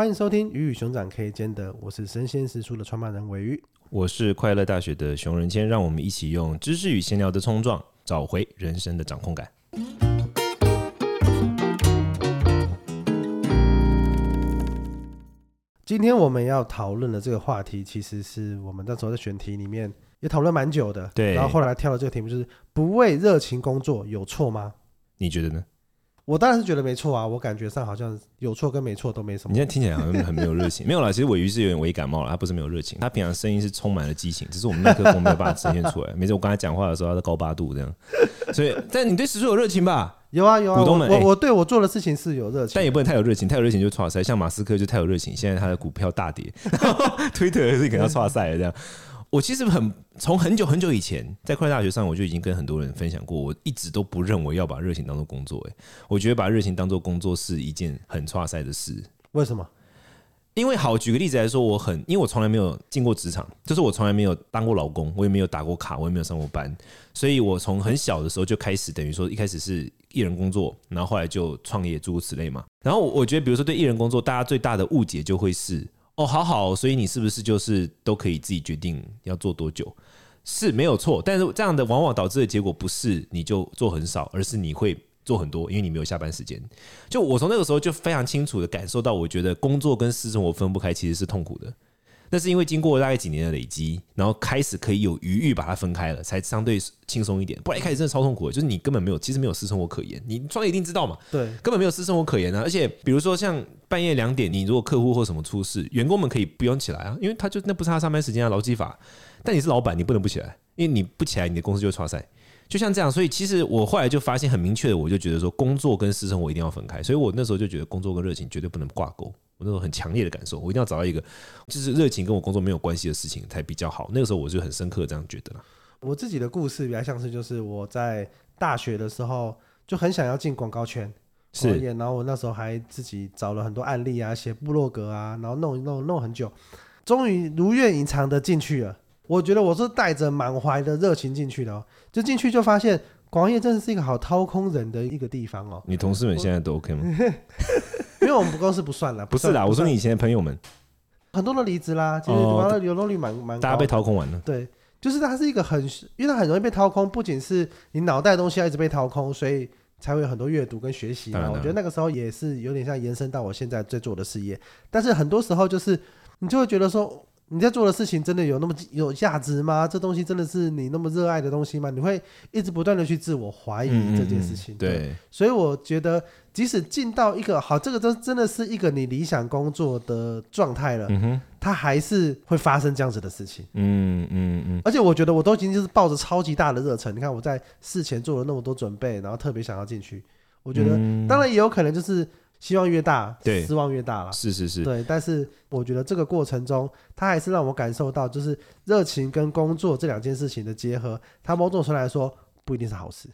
欢迎收听《鱼与熊掌可以兼得》，我是生鲜时书的创办人尾鱼，我是快乐大学的熊仁谦，让我们一起用知识与闲聊的冲撞，找回人生的掌控感。今天我们要讨论的这个话题，其实是我们那时候在选题里面也讨论蛮久的。对，然后后来跳的这个题目就是“不为热情工作有错吗？”你觉得呢？我当然是觉得没错啊，我感觉上好像有错跟没错都没什么。你现在听起来好像很没有热情，没有啦，其实尾鱼是有点微感冒了，他不是没有热情，他平常声音是充满了激情，只是我们麦克风没有办法呈现出来。每次我跟他讲话的时候，他是高八度这样，所以，但你对时书有热情吧？有啊有啊，股东们，我我对我做的事情是有热情，但也不能太有热情，太有热情就创赛。像马斯克就太有热情，现在他的股票大跌，推特 是可能要挫赛了这样。我其实很从很久很久以前在快乐大学上，我就已经跟很多人分享过，我一直都不认为要把热情当做工作。诶，我觉得把热情当做工作是一件很差赛的事。为什么？因为好，举个例子来说，我很因为我从来没有进过职场，就是我从来没有当过老公，我也没有打过卡，我也没有上过班，所以我从很小的时候就开始，等于说一开始是艺人工作，然后后来就创业，诸如此类嘛。然后我觉得，比如说对艺人工作，大家最大的误解就会是。哦，好好，所以你是不是就是都可以自己决定要做多久？是没有错，但是这样的往往导致的结果不是你就做很少，而是你会做很多，因为你没有下班时间。就我从那个时候就非常清楚的感受到，我觉得工作跟私生活分不开，其实是痛苦的。那是因为经过大概几年的累积，然后开始可以有余裕把它分开了，才相对轻松一点。不然一开始真的超痛苦的，就是你根本没有，其实没有私生活可言。你创业一定知道嘛？对，根本没有私生活可言啊！而且比如说像半夜两点，你如果客户或什么出事，员工们可以不用起来啊，因为他就那不是他上班时间啊，劳基法。但你是老板，你不能不起来，因为你不起来，你的公司就会挫赛。就像这样，所以其实我后来就发现很明确的，我就觉得说工作跟私生活一定要分开。所以我那时候就觉得工作跟热情绝对不能挂钩。我那种很强烈的感受，我一定要找到一个就是热情跟我工作没有关系的事情才比较好。那个时候我就很深刻这样觉得了。我自己的故事比较像是，就是我在大学的时候就很想要进广告圈，是，然后我那时候还自己找了很多案例啊，写部落格啊，然后弄一弄弄很久，终于如愿以偿的进去了。我觉得我是带着满怀的热情进去的，就进去就发现广告业真的是一个好掏空人的一个地方哦。你同事们现在都 OK 吗？因为我们公司不算了，不是啦，我说你以前的朋友们很多都离职啦，其实广告的流动率蛮蛮，大家被掏空完了。对，就是它是一个很，因为它很容易被掏空，不仅是你脑袋的东西要一直被掏空，所以才会有很多阅读跟学习嘛。我觉得那个时候也是有点像延伸到我现在在做的事业，但是很多时候就是你就会觉得说。你在做的事情真的有那么有价值吗？这东西真的是你那么热爱的东西吗？你会一直不断的去自我怀疑这件事情。对，对，所以我觉得，即使进到一个好，这个真真的是一个你理想工作的状态了，嗯，它还是会发生这样子的事情。嗯嗯嗯。而且我觉得我都已经就是抱着超级大的热忱，你看我在事前做了那么多准备，然后特别想要进去。我觉得，当然也有可能就是。希望越大，对，失望越大了。是是是，对。但是我觉得这个过程中，他还是让我感受到，就是热情跟工作这两件事情的结合，它某种程度来说不一定是好事。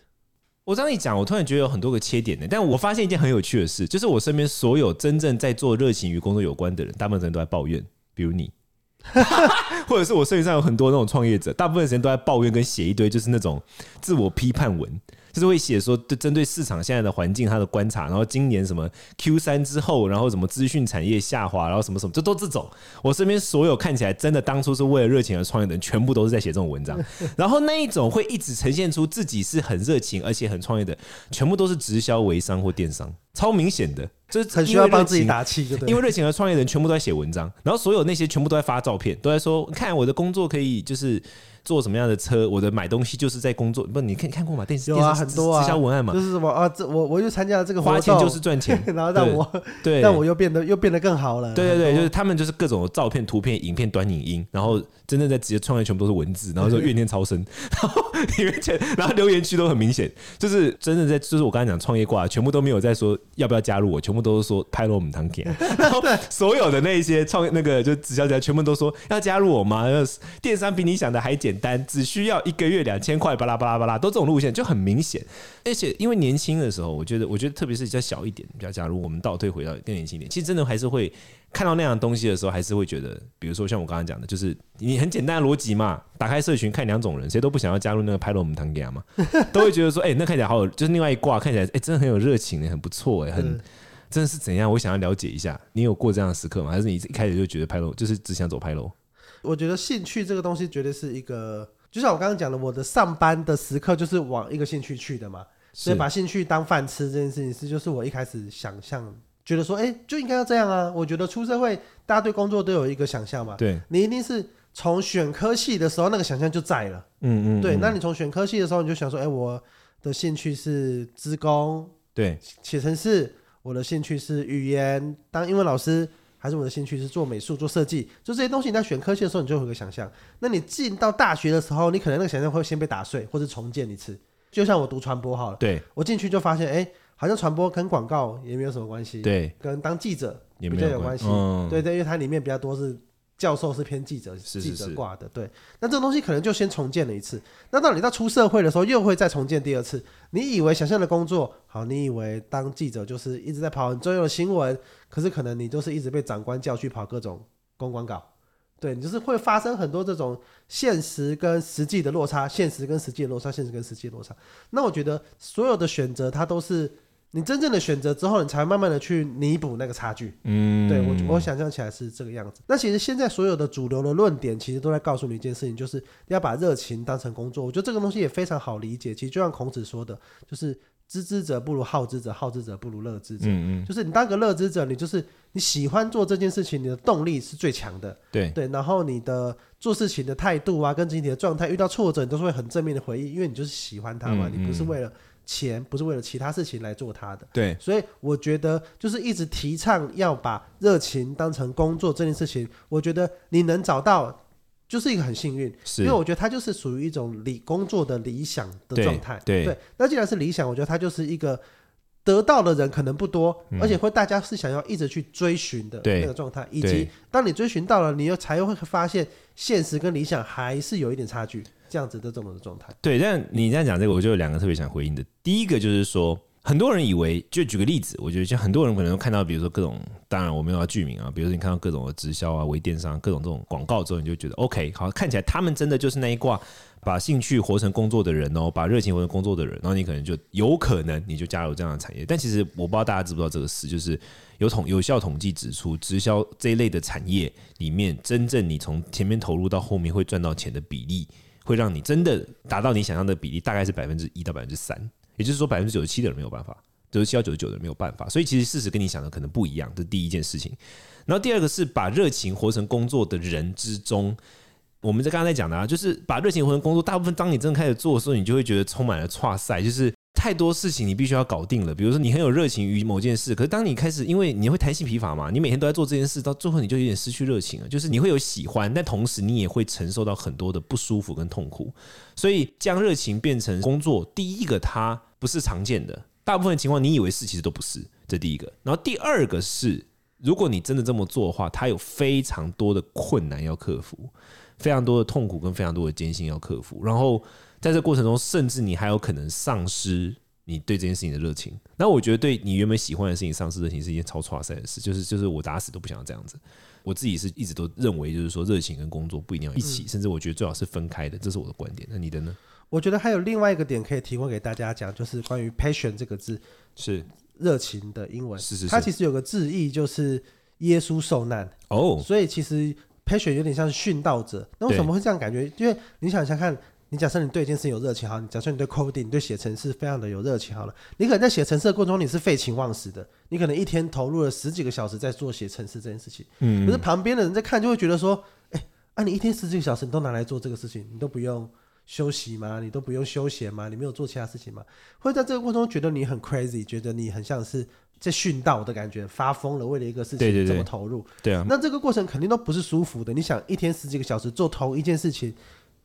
我这样一讲，我突然觉得有很多个切点的。但我发现一件很有趣的事，就是我身边所有真正在做热情与工作有关的人，大部分人都在抱怨，比如你，或者是我身边上有很多那种创业者，大部分时间都在抱怨跟写一堆就是那种自我批判文。就是会写说，对针对市场现在的环境，他的观察，然后今年什么 Q 三之后，然后什么资讯产业下滑，然后什么什么，这都这种。我身边所有看起来真的当初是为了热情而创业的人，全部都是在写这种文章。然后那一种会一直呈现出自己是很热情而且很创业的，全部都是直销、微商或电商，超明显的，就是很需要帮自己打气，因为热情而创业的人全部都在写文章，然后所有那些全部都在发照片，都在说看我的工作可以就是。坐什么样的车？我的买东西就是在工作。不，你看看过吗？电视有啊，很多啊，直销文案嘛，就是什么啊？这我我又参加了这个活动，花钱就是赚钱，然后让我对，让我又变得又变得更好了。对对对，就是他们就是各种照片、图片、影片、短影音，然后真正在直接创业全部都是文字，然后说怨念超生，然后里面然后留言区都很明显，就是真的在就是我刚才讲创业挂，全部都没有在说要不要加入我，全部都是说拍了我们堂给，然后所有的那一些创业那个就直销家全部都说要加入我吗？电商比你想的还简单，只需要。一个月两千块，巴拉巴拉巴拉，都这种路线就很明显。而且因为年轻的时候，我觉得，我觉得特别是比较小一点，比较假如我们倒退回到更年轻一点，其实真的还是会看到那样的东西的时候，还是会觉得，比如说像我刚刚讲的，就是你很简单的逻辑嘛，打开社群看两种人，谁都不想要加入那个拍了我们堂给嘛，都会觉得说，哎、那看起来好有，就是另外一挂看起来，哎、真的很有热情，很不错，哎，很真的是怎样？我想要了解一下，你有过这样的时刻吗？还是你一开始就觉得拍楼就是只想走拍楼？我觉得兴趣这个东西绝对是一个，就像我刚刚讲的，我的上班的时刻就是往一个兴趣去的嘛，所以把兴趣当饭吃这件事情是，就是我一开始想象觉得说，哎、欸，就应该要这样啊。我觉得出社会，大家对工作都有一个想象嘛，对，你一定是从选科系的时候那个想象就在了，嗯，嗯嗯，对，那你从选科系的时候你就想说，哎、欸，我的兴趣是资工，对，写程式。我的兴趣是语言，当英文老师，还是我的兴趣是做美术、做设计？就这些东西，你在选科系的时候，你就会有个想象。那你进到大学的时候，你可能那个想象会先被打碎，或者重建一次。就像我读传播好了，对，我进去就发现，哎、欸，好像传播跟广告也没有什么关系，对，跟当记者比较有关系，嗯、对对，因为它里面比较多是。教授是偏记者，记者挂的，对。那这个东西可能就先重建了一次。那到你到出社会的时候，又会再重建第二次。你以为想象的工作好，你以为当记者就是一直在跑很重要的新闻，可是可能你就是一直被长官叫去跑各种公关稿。对，你就是会发生很多这种现实跟实际的落差，现实跟实际的落差，现实跟实际的落差。那我觉得所有的选择，它都是。你真正的选择之后，你才会慢慢的去弥补那个差距。嗯，对我我想象起来是这个样子。那其实现在所有的主流的论点，其实都在告诉你一件事情，就是要把热情当成工作。我觉得这个东西也非常好理解。其实就像孔子说的，就是知之者不如好之者，好之者不如乐之者。嗯嗯，就是你当个乐之者，你就是你喜欢做这件事情，你的动力是最强的。对对，然后你的做事情的态度啊，跟整体的状态，遇到挫折，你都是会很正面的回应，因为你就是喜欢它嘛，嗯嗯，你不是为了。钱不是为了其他事情来做它的，对，所以我觉得就是一直提倡要把热情当成工作这件事情，我觉得你能找到就是一个很幸运，因为我觉得它就是属于一种理工作的理想的状态，对，对，那既然是理想，我觉得它就是一个得到的人可能不多，嗯、而且会大家是想要一直去追寻的那个状态，以及当你追寻到了，你又才会发现现实跟理想还是有一点差距。这样子的这种的状态，对。但你这样讲这个，我就有两个特别想回应的。第一个就是说，很多人以为，就举个例子，我觉得像很多人可能看到，比如说各种，当然我没有要具名啊，比如说你看到各种的直销啊、微电商各种这种广告之后，你就觉得 OK，好，看起来他们真的就是那一挂把兴趣活成工作的人哦，把热情活成工作的人，然后你可能就有可能你就加入这样的产业。但其实我不知道大家知不知道这个事，就是有统有效统计指出，直销这一类的产业里面，真正你从前面投入到后面会赚到钱的比例。会让你真的达到你想象的比例，大概是百分之一到百分之三，也就是说百分之九十七的人没有办法，九十七到九十九的人没有办法。所以其实事实跟你想的可能不一样，这是第一件事情。然后第二个是把热情活成工作的人之中，我们在刚才讲的啊，就是把热情活成工作，大部分当你真的开始做的时候，你就会觉得充满了挫赛，就是。太多事情你必须要搞定了，比如说你很有热情于某件事，可是当你开始，因为你会弹性疲乏嘛，你每天都在做这件事，到最后你就有点失去热情了。就是你会有喜欢，但同时你也会承受到很多的不舒服跟痛苦。所以将热情变成工作，第一个它不是常见的，大部分情况你以为是，其实都不是。这第一个，然后第二个是，如果你真的这么做的话，它有非常多的困难要克服，非常多的痛苦跟非常多的艰辛要克服，然后。在这过程中，甚至你还有可能丧失你对这件事情的热情。那我觉得，对你原本喜欢的事情丧失热情是一件超挫赛的事。就是就是，我打死都不想要这样子。我自己是一直都认为，就是说，热情跟工作不一定要一起，嗯、甚至我觉得最好是分开的。这是我的观点。那你的呢？我觉得还有另外一个点可以提供给大家讲，就是关于 passion 这个字，是热情的英文。是是是，它其实有个字义，就是耶稣受难。哦，所以其实 passion 有点像是殉道者。那为什么会这样感觉？因为你想想看。你假设你对一件事有热情，好，你假设你对 coding，你对写程式非常的有热情，好了，你可能在写程式的过程中你是废寝忘食的，你可能一天投入了十几个小时在做写程式这件事情，嗯，可是旁边的人在看就会觉得说，哎、欸，啊，你一天十几个小时你都拿来做这个事情，你都不用休息吗？你都不用休闲吗？你没有做其他事情吗？会在这个过程中觉得你很 crazy，觉得你很像是在殉道的感觉，发疯了，为了一个事情这么投入，对啊，那这个过程肯定都不是舒服的。你想一天十几个小时做同一件事情。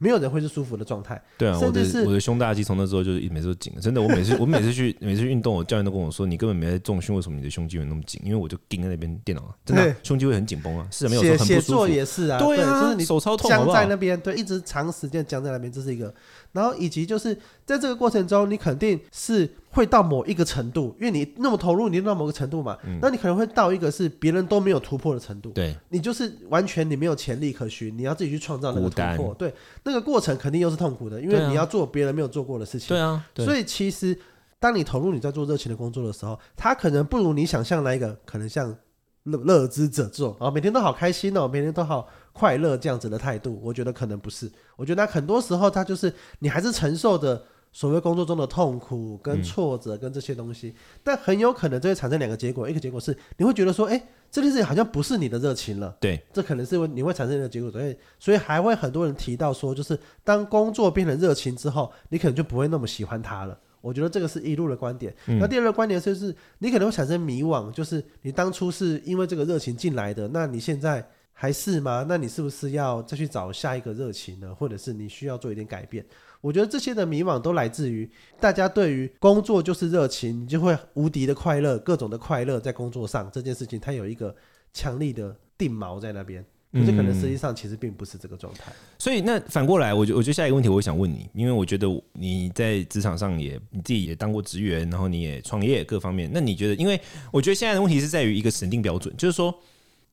没有人会是舒服的状态。对啊，我的我的胸大肌从那之后就是每次都紧。真的，我每次 我每次去每次运动，我教练都跟我说，你根本没在重训，为什么你的胸肌会那么紧？因为我就盯在那边电脑啊，真的胸肌会很紧绷啊。是没有说很不舒服。写作也是啊，对啊，就是你手超痛，僵在那边，对，一直长时间僵在那边，这是一个。然后以及就是在这个过程中，你肯定是会到某一个程度，因为你那么投入，你到某个程度嘛，嗯、那你可能会到一个是别人都没有突破的程度。对，你就是完全你没有潜力可循，你要自己去创造那个突破。对，那个过程肯定又是痛苦的，因为你要做别人没有做过的事情。对啊，对，所以其实当你投入你在做热情的工作的时候，他可能不如你想象那一个，可能像乐乐之者做啊，每天都好开心哦，每天都好快乐这样子的态度，我觉得可能不是。我觉得很多时候他就是你还是承受着所谓工作中的痛苦跟挫折跟这些东西，嗯、但很有可能就会产生两个结果，一个结果是你会觉得说，哎，这件事情好像不是你的热情了。对，这可能是你会产生一个结果，所以所以还会很多人提到说，就是当工作变成热情之后，你可能就不会那么喜欢它了。我觉得这个是一路的观点。嗯、那第二个观点就是，你可能会产生迷惘，就是你当初是因为这个热情进来的，那你现在还是吗？那你是不是要再去找下一个热情呢？或者是你需要做一点改变？我觉得这些的迷茫都来自于大家对于工作就是热情，你就会无敌的快乐，各种的快乐在工作上这件事情，它有一个强力的定锚在那边。可是可能实际上其实并不是这个状态，所以那反过来，我觉我觉得下一个问题，我想问你，因为我觉得你在职场上也你自己也当过职员，然后你也创业各方面，那你觉得，因为我觉得现在的问题是在于一个审定标准，就是说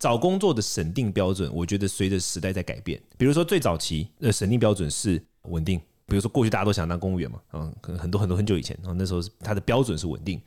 找工作的审定标准，我觉得随着时代在改变。比如说最早期的审定标准是稳定，比如说过去大家都想当公务员嘛，嗯，可能很多很多很久以前，然后那时候是它的标准是稳定。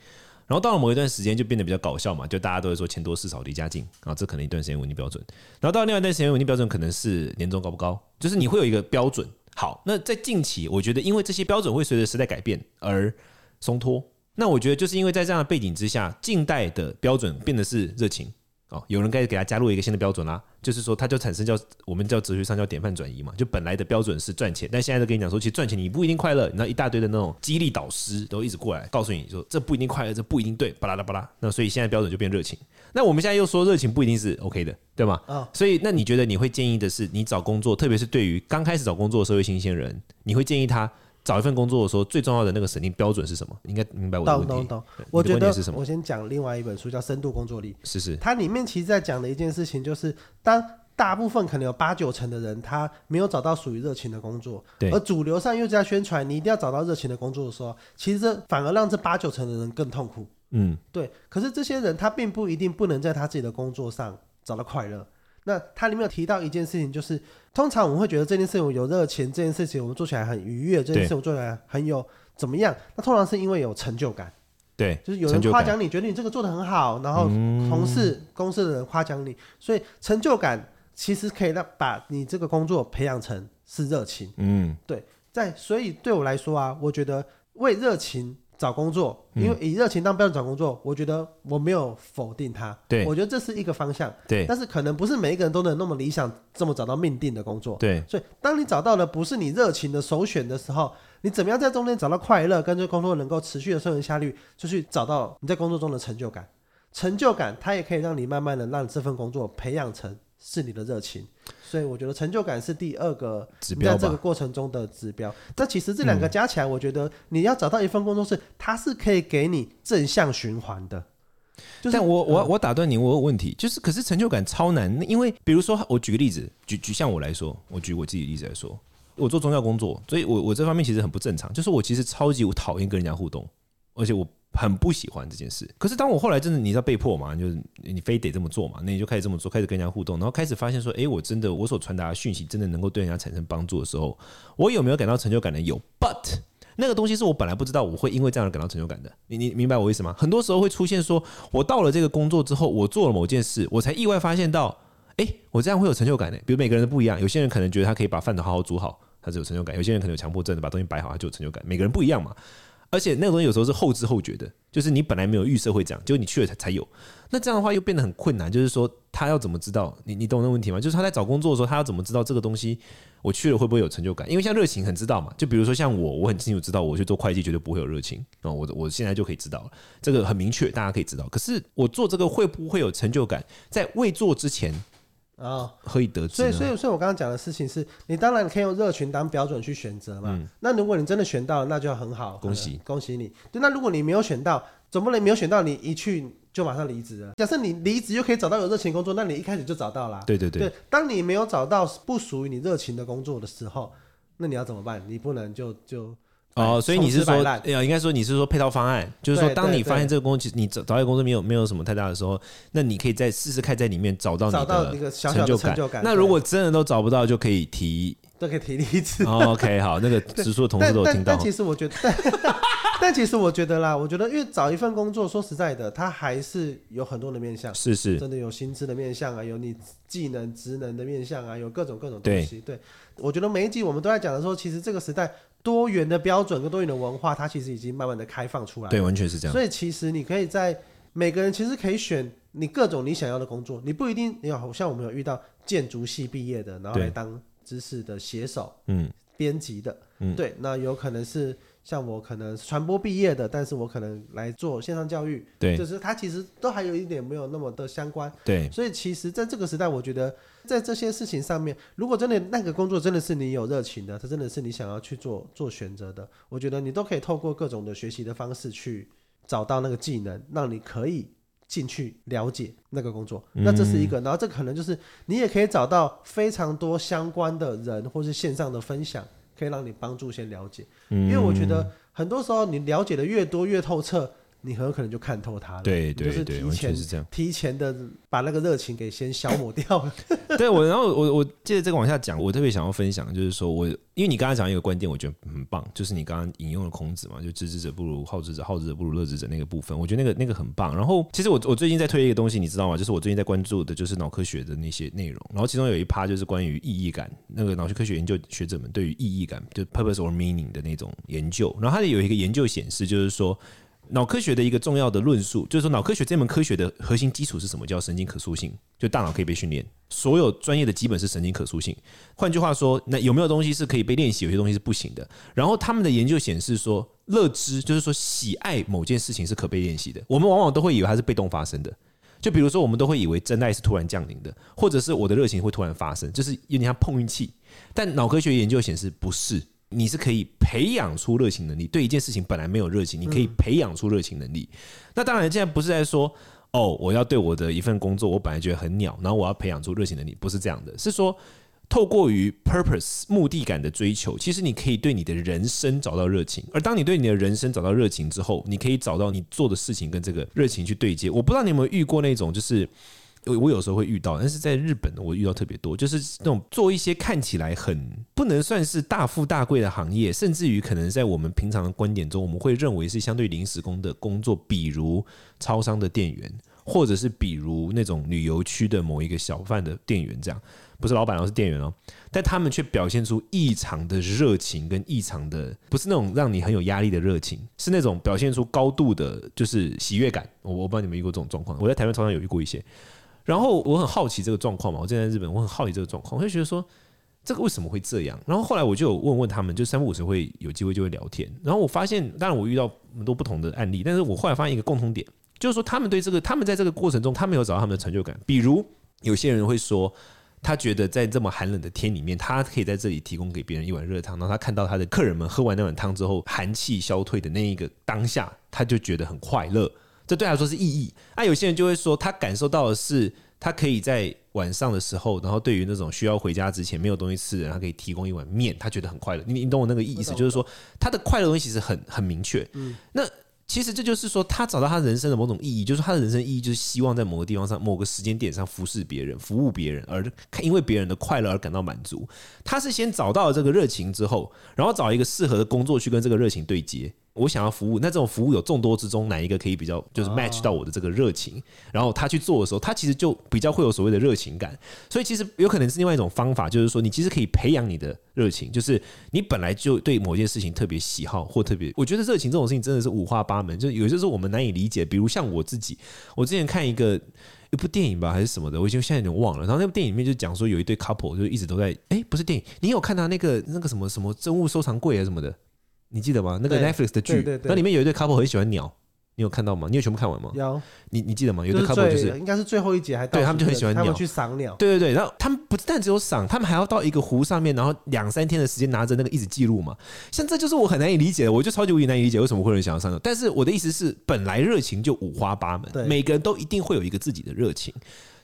然后到了某一段时间就变得比较搞笑嘛，就大家都会说钱多事少离家近啊，这可能一段时间稳定标准。然后到了另外一段时间稳定标准可能是年终高不高，就是你会有一个标准。好，那在近期我觉得因为这些标准会随着时代改变而松脱。那我觉得就是因为在这样的背景之下，近代的标准变得是热情。哦，有人该给他加入一个新的标准啦，就是说，它就产生叫我们叫哲学上叫典范转移嘛，就本来的标准是赚钱，但现在都跟你讲说，其实赚钱你不一定快乐，你知道一大堆的那种激励导师都一直过来告诉你说，这不一定快乐，这不一定对，巴拉拉巴拉，那所以现在标准就变热情。那我们现在又说热情不一定是 OK 的，对吗？啊，所以那你觉得你会建议的是，你找工作，特别是对于刚开始找工作的社会新鲜人，你会建议他？找一份工作的时候，最重要的那个审定标准是什么？应该明白我的问题。懂懂懂。我觉得我先讲另外一本书，叫《深度工作力》。是是。它里面其实在讲的一件事情，就是当大部分可能有八九成的人，他没有找到属于热情的工作，对。而主流上又在宣传你一定要找到热情的工作的时候，其实这反而让这八九成的人更痛苦。嗯，对。可是这些人他并不一定不能在他自己的工作上找到快乐。那它里面有提到一件事情，就是通常我们会觉得这件事情有热情，这件事情我们做起来很愉悦，这件事情我做起来很有怎么样？那通常是因为有成就感，对，就是有人夸奖你，觉得你这个做的很好，然后同事、公司的人夸奖你，所以成就感其实可以让把你这个工作培养成是热情。嗯，对，在所以对我来说啊，我觉得为热情。找工作，因为以热情当标准找工作，嗯，我觉得我没有否定它。对，我觉得这是一个方向。对，但是可能不是每一个人都能那么理想，这么找到命定的工作。对，所以当你找到了不是你热情的首选的时候，你怎么样在中间找到快乐，跟这工作能够持续的生存下去，就去找到你在工作中的成就感。成就感它也可以让你慢慢的让这份工作培养成是你的热情。所以我觉得成就感是第二个指标，在这个过程中的指标。但其实这两个加起来，我觉得你要找到一份工作是它是可以给你正向循环的。就是、但我我我打断你，我有问题，就是可是成就感超难，因为比如说我举个例子，举举像我来说，我举我自己的例子来说，我做宗教工作，所以我我这方面其实很不正常，就是我其实超级我讨厌跟人家互动，而且我。很不喜欢这件事，可是当我后来真的你知道被迫嘛，就是你非得这么做嘛，那你就开始这么做，开始跟人家互动，然后开始发现说，哎，我真的我所传达的讯息真的能够对人家产生帮助的时候，我有没有感到成就感呢？有，but 那个东西是我本来不知道我会因为这样而感到成就感的。你你明白我意思吗？很多时候会出现说，我到了这个工作之后，我做了某件事，我才意外发现到，哎，我这样会有成就感呢。比如每个人都不一样，有些人可能觉得他可以把饭都好好煮好，他是有成就感；有些人可能有强迫症的，把东西摆好他就有成就感。每个人不一样嘛。而且那个东西有时候是后知后觉的，就是你本来没有预设会这样，结果你去了才才有。那这样的话又变得很困难，就是说他要怎么知道？你你懂那问题吗？就是他在找工作的时候，他要怎么知道这个东西我去了会不会有成就感？因为像热情很知道嘛，就比如说像我，我很清楚知道我去做会计绝对不会有热情啊，我我现在就可以知道了，这个很明确，大家可以知道。可是我做这个会不会有成就感？在未做之前。啊，可以得知。所以，所以，所以我刚刚讲的事情是，你当然可以用热情当标准去选择嘛。嗯。那如果你真的选到了，那就很好，恭喜恭喜你。对，那如果你没有选到，总不能没有选到，你一去就马上离职了。假设你离职又可以找到有热情工作，那你一开始就找到了。对对对。对，当你没有找到不属于你热情的工作的时候，那你要怎么办？你不能就就。哦，所以你是说，呃应该说你是说配套方案，就是说，当你发现这个工作其实你找找一个工作没有没有什么太大的时候，那你可以再试试看在里面找到你的成就感。那如果真的都找不到，就可以提，都可以提离职。OK，好，那个直属的同事都有听到。但其实我觉得，但其实我觉得啦，我觉得因为找一份工作，说实在的，它还是有很多的面向，是是，真的有薪资的面向啊，有你技能、职能的面向啊，有各种各种东西。对，对，我觉得每一集我们都在讲的时候，其实这个时代多元的标准跟多元的文化，它其实已经慢慢的开放出来。对，完全是这样。所以其实你可以在每个人其实可以选你各种你想要的工作，你不一定你好像我们有遇到建筑系毕业的，然后来当知识的写手，嗯，编辑的，嗯，对，那有可能是。像我可能传播毕业的，但是我可能来做线上教育，对，就是他其实都还有一点没有那么的相关，对，所以其实在这个时代，我觉得在这些事情上面，如果真的那个工作真的是你有热情的，它真的是你想要去做做选择的，我觉得你都可以透过各种的学习的方式去找到那个技能，让你可以进去了解那个工作，嗯、那这是一个，然后这可能就是你也可以找到非常多相关的人或是线上的分享。可以让你帮助先了解，因为我觉得很多时候你了解的越多越透彻。你很有可能就看透他了，对对对，完全是这样，提前的把那个热情给先消磨掉了。对我，然后我我接着这个往下讲，我特别想要分享，就是说我因为你刚刚讲一个观点，我觉得很棒，就是你刚刚引用了孔子嘛，就知之者不如好之者，好之者不如乐之者那个部分，我觉得那个那个很棒。然后其实我我最近在推一个东西，你知道吗？就是我最近在关注的就是脑科学的那些内容，然后其中有一趴就是关于意义感，那个脑学科学研究学者们对于意义感，就 purpose or meaning 的那种研究。然后它有一个研究显示，就是说。脑科学的一个重要的论述，就是说脑科学这门科学的核心基础是什么？叫神经可塑性，就大脑可以被训练。所有专业的基本是神经可塑性。换句话说，那有没有东西是可以被练习？有些东西是不行的。然后他们的研究显示说，乐知就是说喜爱某件事情是可被练习的。我们往往都会以为它是被动发生的，就比如说我们都会以为真爱是突然降临的，或者是我的热情会突然发生，就是有点像碰运气。但脑科学研究显示不是。你是可以培养出热情能力，对一件事情本来没有热情，你可以培养出热情能力。那当然，现在不是在说哦，我要对我的一份工作，我本来觉得很鸟，然后我要培养出热情能力，不是这样的。是说，透过于 purpose 目的感的追求，其实你可以对你的人生找到热情。而当你对你的人生找到热情之后，你可以找到你做的事情跟这个热情去对接。我不知道你有没有遇过那种，就是。我我有时候会遇到，但是在日本我遇到特别多，就是那种做一些看起来很不能算是大富大贵的行业，甚至于可能在我们平常的观点中，我们会认为是相对临时工的工作，比如超商的店员，或者是比如那种旅游区的某一个小贩的店员，这样不是老板，而是店员哦，但他们却表现出异常的热情跟异常的，不是那种让你很有压力的热情，是那种表现出高度的，就是喜悦感。我我不知道你们遇过这种状况，我在台湾超商有遇过一些。然后我很好奇这个状况嘛，我之前在日本，我很好奇这个状况，我就觉得说这个为什么会这样？然后后来我就有问问他们，就三不五时会有机会就会聊天。然后我发现，当然我遇到很多不同的案例，但是我后来发现一个共同点，就是说他们对这个，他们在这个过程中，他们有找到他们的成就感。比如有些人会说，他觉得在这么寒冷的天里面，他可以在这里提供给别人一碗热汤，然后他看到他的客人们喝完那碗汤之后，寒气消退的那一个当下，他就觉得很快乐。这对他来说是意义。那有些人就会说，他感受到的是，他可以在晚上的时候，然后对于那种需要回家之前没有东西吃的人，他可以提供一碗面，他觉得很快乐。你你懂我那个意思，就是说他的快乐东西其实很很明确。嗯，那其实这就是说，他找到他人生的某种意义，就是他的人生意义就是希望在某个地方上、某个时间点上服侍别人、服务别人，而因为别人的快乐而感到满足。他是先找到了这个热情之后，然后找一个适合的工作去跟这个热情对接。我想要服务，那这种服务有众多之中，哪一个可以比较就是 match 到我的这个热情？然后他去做的时候，他其实就比较会有所谓的热情感。所以其实有可能是另外一种方法，就是说你其实可以培养你的热情，就是你本来就对某件事情特别喜好或特别，我觉得热情这种事情真的是五花八门，就有些时候我们难以理解。比如像我自己，我之前看一个一部电影吧，还是什么的，我已经现在有点忘了。然后那部电影里面就讲说有一对 couple 就一直都在，哎，不是电影，你有看到那个那个什么什么珍物收藏柜啊什么的？你记得吗？那个 Netflix 的剧，那里面有一对 couple 很喜欢鸟，你有看到吗？你有全部看完吗？有。你你记得吗？有一对 couple 就是应该是最后一集还对他们就很喜欢鸟，他们去赏鸟。对对对，然后他们不但只有赏，他们还要到一个湖上面，然后两三天的时间拿着那个一直记录嘛。像这就是我很难以理解的，我就超级无敌难以理解为什么会有人想要上鸟。但是我的意思是，本来热情就五花八门，每个人都一定会有一个自己的热情，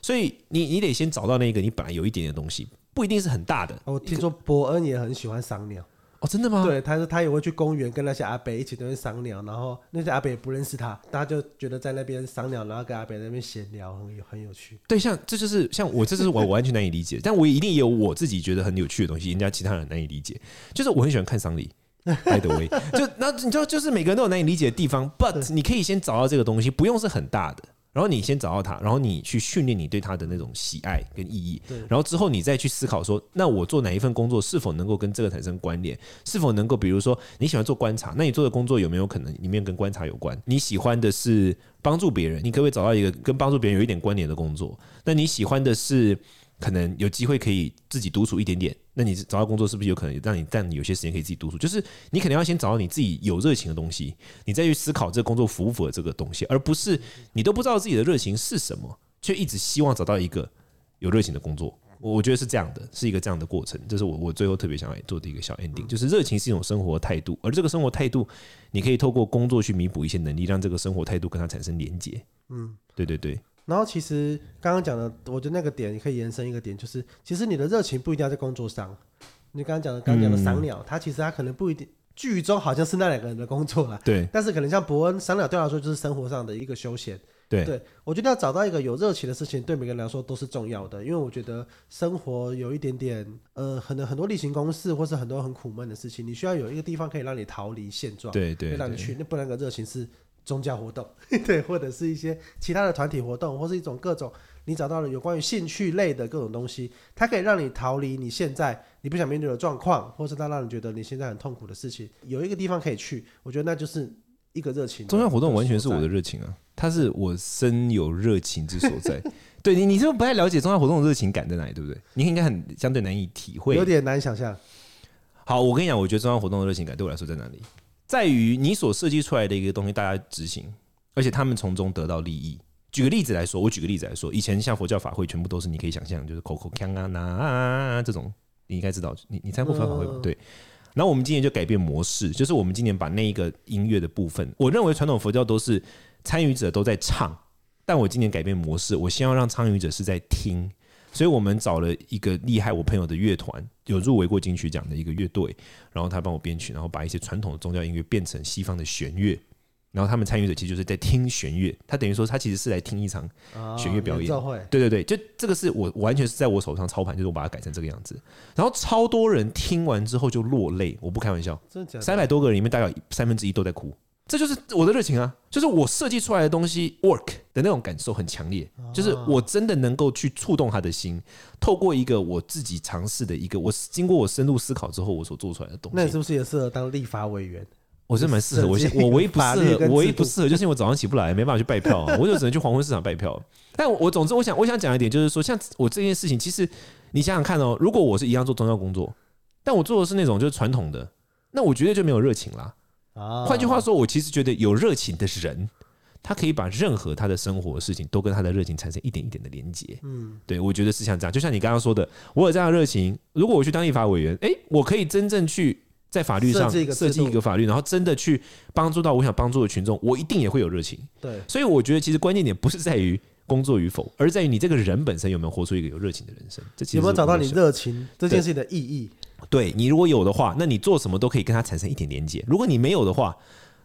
所以你你得先找到那个你本来有一点点东西，不一定是很大的。我听说伯恩也很喜欢赏鸟。哦，真的吗？对，他说他也会去公园跟那些阿伯一起在那边赏鸟，然后那些阿伯也不认识他，大家就觉得在那边赏鸟，然后跟阿伯那边闲聊，很有很有趣。对，像这就是像我，这就是我完全难以理解，但我一定也有我自己觉得很有趣的东西，人家其他人难以理解。就是我很喜欢看丧礼，by the way，就那你知道，就是每个人都有难以理解的地方，but 你可以先找到这个东西，不用是很大的。然后你先找到它，然后你去训练你对它的那种喜爱跟意义，然后之后你再去思考说，那我做哪一份工作是否能够跟这个产生关联？是否能够，比如说你喜欢做观察，那你做的工作有没有可能里面跟观察有关？你喜欢的是帮助别人，你可不可以找到一个跟帮助别人有一点关联的工作？那你喜欢的是？可能有机会可以自己独处一点点，那你找到工作是不是有可能让你但你有些时间可以自己独处？就是你肯定要先找到你自己有热情的东西，你再去思考这个工作符不符合这个东西，而不是你都不知道自己的热情是什么，却一直希望找到一个有热情的工作。我觉得是这样的，是一个这样的过程。这是我我最后特别想来做的一个小 ending，就是热情是一种生活态度，而这个生活态度你可以透过工作去弥补一些能力，让这个生活态度跟它产生连接。嗯，对对对。然后其实刚刚讲的，我觉得那个点你可以延伸一个点，就是其实你的热情不一定要在工作上。你刚刚讲的，刚刚讲的赏鸟，它其实它可能不一定剧中好像是那两个人的工作了，对。但是可能像伯恩赏鸟对他来说就是生活上的一个休闲，对。对，我觉得要找到一个有热情的事情，对每个人来说都是重要的，因为我觉得生活有一点点呃，可能很多例行公事或是很多很苦闷的事情，你需要有一个地方可以让你逃离现状，对对，让你去，那不然个热情是。宗教活动，对，或者是一些其他的团体活动，或是一种各种你找到了有关于兴趣类的各种东西，它可以让你逃离你现在你不想面对的状况，或是它让你觉得你现在很痛苦的事情，有一个地方可以去，我觉得那就是一个热情。宗教活动完全是我的热情啊，它是我深有热情之所在。对你，你是不是不太了解宗教活动的热情感在哪里？对不对？你应该很相对难以体会，有点难想象。好，我跟你讲，我觉得宗教活动的热情感对我来说在哪里？在于你所设计出来的一个东西，大家执行，而且他们从中得到利益。举个例子来说，我举个例子来说，以前像佛教法会，全部都是你可以想象，就是口口腔啊、呐啊这种，你应该知道，你你参加过佛教法会吧？对。然后我们今年就改变模式，就是我们今年把那一个音乐的部分，我认为传统佛教都是参与者都在唱，但我今年改变模式，我先要让参与者是在听。所以我们找了一个厉害我朋友的乐团，有入围过金曲奖的一个乐队，然后他帮我编曲，然后把一些传统的宗教音乐变成西方的弦乐，然后他们参与者其实就是在听弦乐，他等于说他其实是来听一场弦乐表演。对对对，就这个是我完全是在我手上操盘，就是我把它改成这个样子，然后超多人听完之后就落泪，我不开玩笑，三百多个人里面大概三分之一都在哭。这就是我的热情啊！就是我设计出来的东西 work 的那种感受很强烈，就是我真的能够去触动他的心，透过一个我自己尝试的一个，我经过我深入思考之后，我所做出来的东西。那你是不是也适合当立法委员？我是蛮适合，我我唯一不适合，我唯一不适合就是因为我早上起不来，没办法去拜票，我就只能去黄昏市场拜票。但我总之，我想我想讲一点，就是说，像我这件事情，其实你想想看哦，如果我是一样做宗教工作，但我做的是那种就是传统的，那我绝对就没有热情啦。换句话说，我其实觉得有热情的人，他可以把任何他的生活的事情都跟他的热情产生一点一点的连接。嗯，对，我觉得是像这样。就像你刚刚说的，我有这样的热情，如果我去当立法委员，诶，我可以真正去在法律上设计一个法律，然后真的去帮助到我想帮助的群众，我一定也会有热情。对，所以我觉得其实关键点不是在于工作与否，而在于你这个人本身有没有活出一个有热情的人生。有没有找到你热情这件事情的意义？对，你如果有的话，那你做什么都可以跟他产生一点连接。如果你没有的话，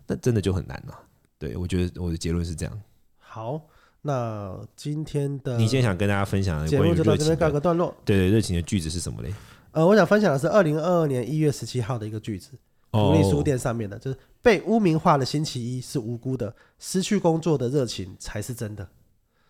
那真的就很难了。对，我觉得我的结论是这样。好，那今天的你今天想跟大家分享的关于热情的，节目就到这边告个段落。对对，热情的句子是什么嘞？呃，我想分享的是二零二二年一月十七号的一个句子，独立书店上面的，就是被污名化的星期一是无辜的，失去工作的热情才是真的。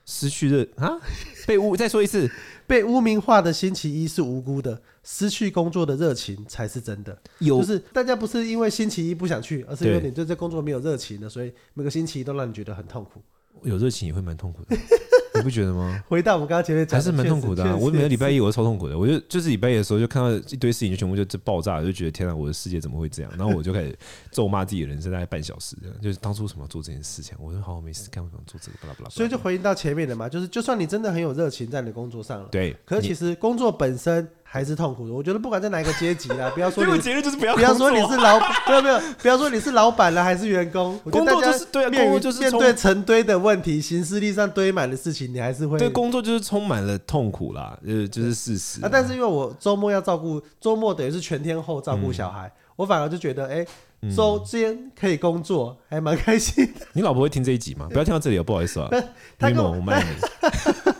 失去热啊？被污？再说一次，被污名化的星期一是无辜的，失去工作的热情才是真的。有，就是大家不是因为星期一不想去，而是因为你对这工作没有热情了，所以每个星期一都让你觉得很痛苦。有热情也会蛮痛苦的。你不觉得吗？回到我们刚刚前面讲，还是蛮痛苦的啊。我每个礼拜一我都超痛苦的，我就就是礼拜一的时候就看到一堆事情就全部就爆炸了，就觉得天啊，我的世界怎么会这样？然后我就开始咒骂自己的人生，大概半小时，就是当初什么做这件事情，我说好好没事干，为什么做这个？巴拉巴拉。所以就回应到前面的嘛，就是就算你真的很有热情在你的工作上了，对，可是其实工作本身。还是痛苦的。我觉得不管在哪一个阶级啦，不要说你 结论就是不要，不要说你是老，不要不要，不要说你是老板了还是员工。工作就是对啊，工作就是面对成堆的问题，行事历上堆满的事情，你还是会对工作就是充满了痛苦啦，呃，就是事实。啊，但是因为我周末要照顾，周末等于是全天候照顾小孩，嗯、我反而就觉得，哎、欸，周间可以工作，还蛮开心的。你老婆会听这一集吗？不要听到这里哦，不好意思啊，你们我们。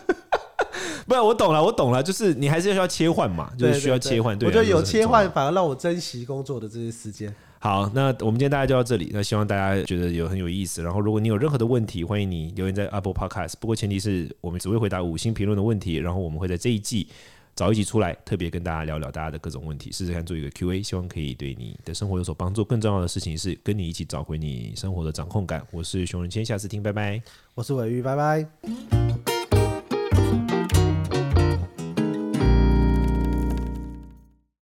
不，我懂了，我懂了，就是你还是需要切换嘛，就是需要切换。对，我觉得有切换反而让我珍惜工作的这些时间。好，那我们今天大家就到这里。那希望大家觉得有很有意思。然后，如果你有任何的问题，欢迎你留言在 Apple Podcast。不过前提是我们只会回答五星评论的问题。然后我们会在这一季早一集出来，特别跟大家聊聊大家的各种问题，试试看做一个 Q&A，希望可以对你的生活有所帮助。更重要的事情是跟你一起找回你生活的掌控感。我是熊仁谦，下次听，拜拜。我是伟玉，拜拜。